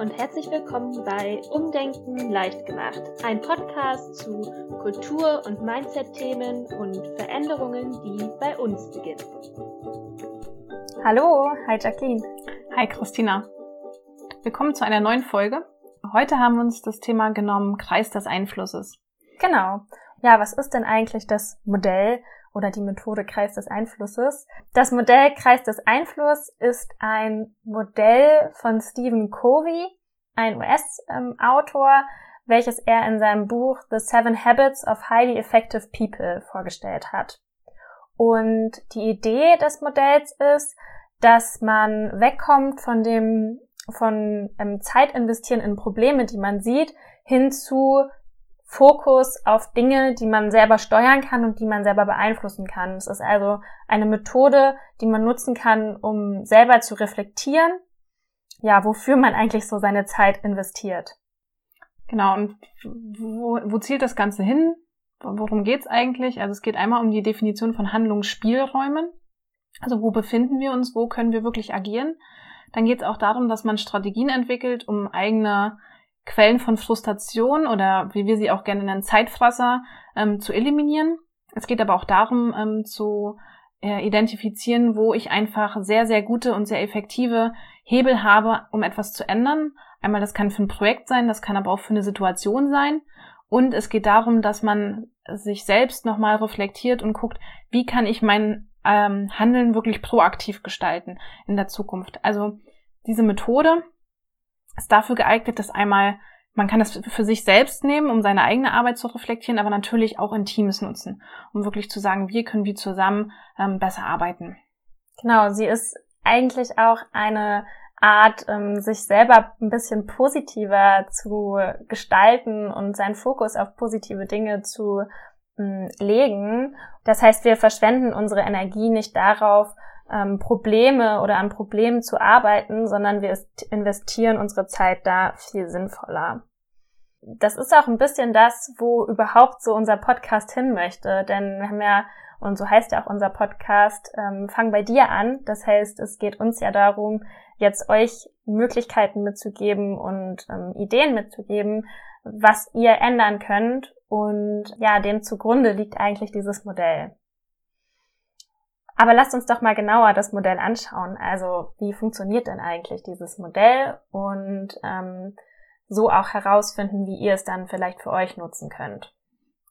und herzlich willkommen bei Umdenken leicht gemacht, ein Podcast zu Kultur- und Mindset-Themen und Veränderungen, die bei uns beginnen. Hallo, hi Jacqueline. Hi Christina. Willkommen zu einer neuen Folge. Heute haben wir uns das Thema genommen, Kreis des Einflusses. Genau. Ja, was ist denn eigentlich das Modell oder die Methode Kreis des Einflusses. Das Modell Kreis des Einflusses ist ein Modell von Stephen Covey, ein US-Autor, welches er in seinem Buch The Seven Habits of Highly Effective People vorgestellt hat. Und die Idee des Modells ist, dass man wegkommt von dem von ähm, Zeit investieren in Probleme, die man sieht, hin zu Fokus auf Dinge, die man selber steuern kann und die man selber beeinflussen kann. Es ist also eine Methode, die man nutzen kann, um selber zu reflektieren, ja, wofür man eigentlich so seine Zeit investiert. Genau, und wo, wo zielt das Ganze hin? Worum geht's eigentlich? Also es geht einmal um die Definition von Handlungsspielräumen. Also wo befinden wir uns, wo können wir wirklich agieren? Dann geht es auch darum, dass man Strategien entwickelt, um eigene Quellen von Frustration oder wie wir sie auch gerne nennen, Zeitfresser ähm, zu eliminieren. Es geht aber auch darum, ähm, zu äh, identifizieren, wo ich einfach sehr, sehr gute und sehr effektive Hebel habe, um etwas zu ändern. Einmal, das kann für ein Projekt sein, das kann aber auch für eine Situation sein. Und es geht darum, dass man sich selbst nochmal reflektiert und guckt, wie kann ich mein ähm, Handeln wirklich proaktiv gestalten in der Zukunft. Also diese Methode ist dafür geeignet, dass einmal man kann das für sich selbst nehmen, um seine eigene Arbeit zu reflektieren, aber natürlich auch in Teams nutzen, um wirklich zu sagen, wie können wir zusammen ähm, besser arbeiten. Genau, sie ist eigentlich auch eine Art, ähm, sich selber ein bisschen positiver zu gestalten und seinen Fokus auf positive Dinge zu ähm, legen. Das heißt, wir verschwenden unsere Energie nicht darauf, ähm, Probleme oder an Problemen zu arbeiten, sondern wir investieren unsere Zeit da viel sinnvoller. Das ist auch ein bisschen das, wo überhaupt so unser Podcast hin möchte, denn wir haben ja, und so heißt ja auch unser Podcast, ähm, fang bei dir an. Das heißt, es geht uns ja darum, jetzt euch Möglichkeiten mitzugeben und ähm, Ideen mitzugeben, was ihr ändern könnt. Und ja, dem zugrunde liegt eigentlich dieses Modell. Aber lasst uns doch mal genauer das Modell anschauen. Also wie funktioniert denn eigentlich dieses Modell und ähm, so auch herausfinden, wie ihr es dann vielleicht für euch nutzen könnt.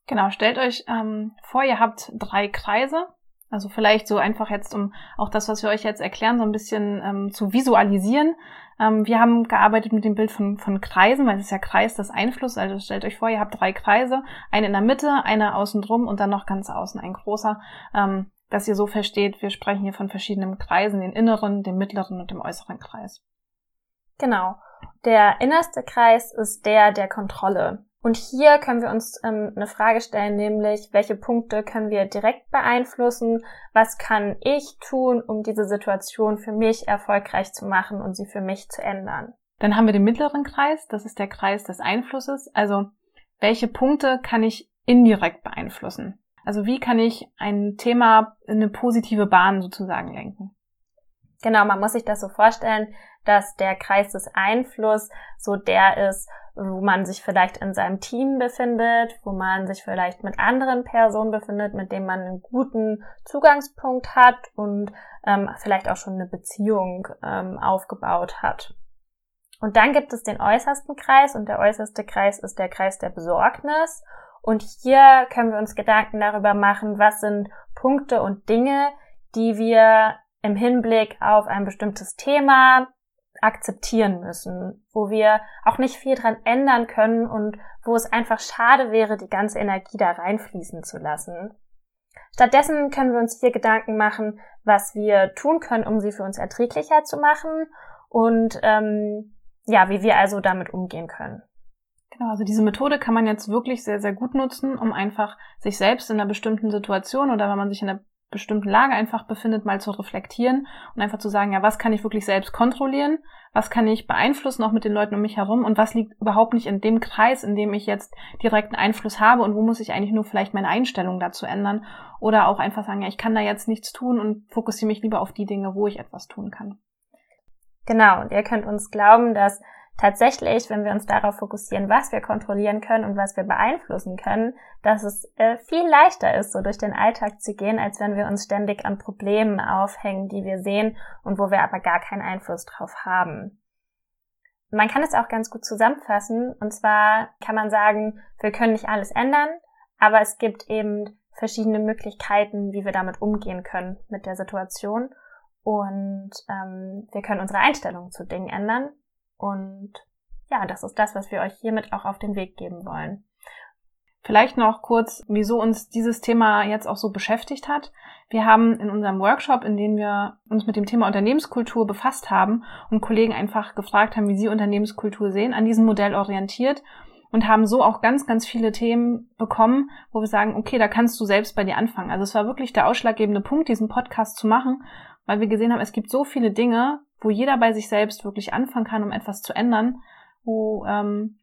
Genau, stellt euch ähm, vor, ihr habt drei Kreise. Also vielleicht so einfach jetzt, um auch das, was wir euch jetzt erklären, so ein bisschen ähm, zu visualisieren. Ähm, wir haben gearbeitet mit dem Bild von, von Kreisen, weil es ist ja Kreis des Einflusses. Also stellt euch vor, ihr habt drei Kreise, eine in der Mitte, eine außen drum und dann noch ganz außen ein großer. Ähm, dass ihr so versteht, wir sprechen hier von verschiedenen Kreisen, den inneren, dem mittleren und dem äußeren Kreis. Genau. Der innerste Kreis ist der der Kontrolle. Und hier können wir uns ähm, eine Frage stellen, nämlich welche Punkte können wir direkt beeinflussen? Was kann ich tun, um diese Situation für mich erfolgreich zu machen und sie für mich zu ändern? Dann haben wir den mittleren Kreis, das ist der Kreis des Einflusses. Also welche Punkte kann ich indirekt beeinflussen? Also wie kann ich ein Thema in eine positive Bahn sozusagen lenken? Genau, man muss sich das so vorstellen, dass der Kreis des Einfluss so der ist, wo man sich vielleicht in seinem Team befindet, wo man sich vielleicht mit anderen Personen befindet, mit denen man einen guten Zugangspunkt hat und ähm, vielleicht auch schon eine Beziehung ähm, aufgebaut hat. Und dann gibt es den äußersten Kreis und der äußerste Kreis ist der Kreis der Besorgnis. Und hier können wir uns Gedanken darüber machen, was sind Punkte und Dinge, die wir im Hinblick auf ein bestimmtes Thema akzeptieren müssen, wo wir auch nicht viel dran ändern können und wo es einfach schade wäre, die ganze Energie da reinfließen zu lassen. Stattdessen können wir uns hier Gedanken machen, was wir tun können, um sie für uns erträglicher zu machen und ähm, ja, wie wir also damit umgehen können. Genau, also diese Methode kann man jetzt wirklich sehr, sehr gut nutzen, um einfach sich selbst in einer bestimmten Situation oder wenn man sich in einer bestimmten Lage einfach befindet, mal zu reflektieren und einfach zu sagen, ja, was kann ich wirklich selbst kontrollieren, was kann ich beeinflussen auch mit den Leuten um mich herum? Und was liegt überhaupt nicht in dem Kreis, in dem ich jetzt direkten Einfluss habe? Und wo muss ich eigentlich nur vielleicht meine Einstellung dazu ändern? Oder auch einfach sagen, ja, ich kann da jetzt nichts tun und fokussiere mich lieber auf die Dinge, wo ich etwas tun kann. Genau, und ihr könnt uns glauben, dass tatsächlich, wenn wir uns darauf fokussieren, was wir kontrollieren können und was wir beeinflussen können, dass es äh, viel leichter ist, so durch den Alltag zu gehen, als wenn wir uns ständig an Problemen aufhängen, die wir sehen und wo wir aber gar keinen Einfluss drauf haben. Man kann es auch ganz gut zusammenfassen. Und zwar kann man sagen, wir können nicht alles ändern, aber es gibt eben verschiedene Möglichkeiten, wie wir damit umgehen können mit der Situation. Und ähm, wir können unsere Einstellung zu Dingen ändern. Und ja, das ist das, was wir euch hiermit auch auf den Weg geben wollen. Vielleicht noch kurz, wieso uns dieses Thema jetzt auch so beschäftigt hat. Wir haben in unserem Workshop, in dem wir uns mit dem Thema Unternehmenskultur befasst haben und Kollegen einfach gefragt haben, wie sie Unternehmenskultur sehen, an diesem Modell orientiert und haben so auch ganz, ganz viele Themen bekommen, wo wir sagen, okay, da kannst du selbst bei dir anfangen. Also es war wirklich der ausschlaggebende Punkt, diesen Podcast zu machen, weil wir gesehen haben, es gibt so viele Dinge, wo jeder bei sich selbst wirklich anfangen kann, um etwas zu ändern, wo ähm,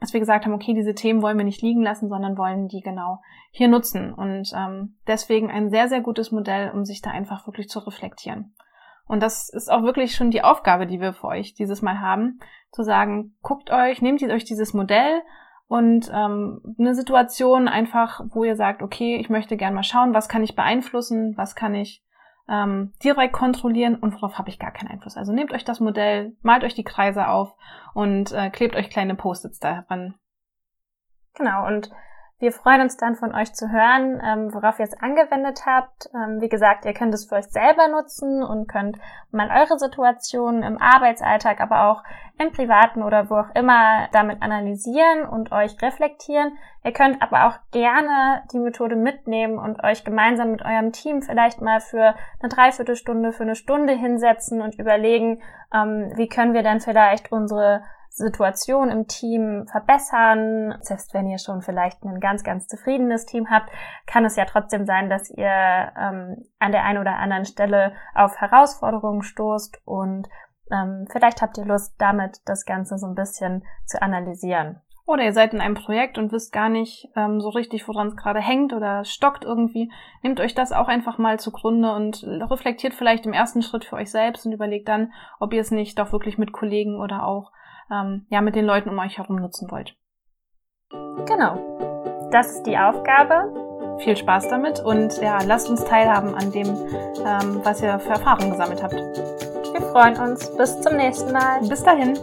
dass wir gesagt haben, okay, diese Themen wollen wir nicht liegen lassen, sondern wollen die genau hier nutzen. Und ähm, deswegen ein sehr, sehr gutes Modell, um sich da einfach wirklich zu reflektieren. Und das ist auch wirklich schon die Aufgabe, die wir für euch dieses Mal haben, zu sagen, guckt euch, nehmt euch dieses Modell und ähm, eine Situation einfach, wo ihr sagt, okay, ich möchte gerne mal schauen, was kann ich beeinflussen, was kann ich ähm, direkt kontrollieren und worauf habe ich gar keinen Einfluss. Also nehmt euch das Modell, malt euch die Kreise auf und äh, klebt euch kleine Post-its daran. Genau, und wir freuen uns dann von euch zu hören, ähm, worauf ihr es angewendet habt. Ähm, wie gesagt, ihr könnt es für euch selber nutzen und könnt mal eure Situation im Arbeitsalltag, aber auch im privaten oder wo auch immer damit analysieren und euch reflektieren. Ihr könnt aber auch gerne die Methode mitnehmen und euch gemeinsam mit eurem Team vielleicht mal für eine Dreiviertelstunde, für eine Stunde hinsetzen und überlegen, ähm, wie können wir dann vielleicht unsere Situation im Team verbessern. Selbst wenn ihr schon vielleicht ein ganz, ganz zufriedenes Team habt, kann es ja trotzdem sein, dass ihr ähm, an der einen oder anderen Stelle auf Herausforderungen stoßt und ähm, vielleicht habt ihr Lust, damit das Ganze so ein bisschen zu analysieren. Oder ihr seid in einem Projekt und wisst gar nicht ähm, so richtig, woran es gerade hängt oder stockt irgendwie. Nehmt euch das auch einfach mal zugrunde und reflektiert vielleicht im ersten Schritt für euch selbst und überlegt dann, ob ihr es nicht doch wirklich mit Kollegen oder auch ähm, ja mit den Leuten um euch herum nutzen wollt. Genau. Das ist die Aufgabe. Viel Spaß damit und ja, lasst uns teilhaben an dem, ähm, was ihr für Erfahrungen gesammelt habt. Wir freuen uns. Bis zum nächsten Mal. Bis dahin.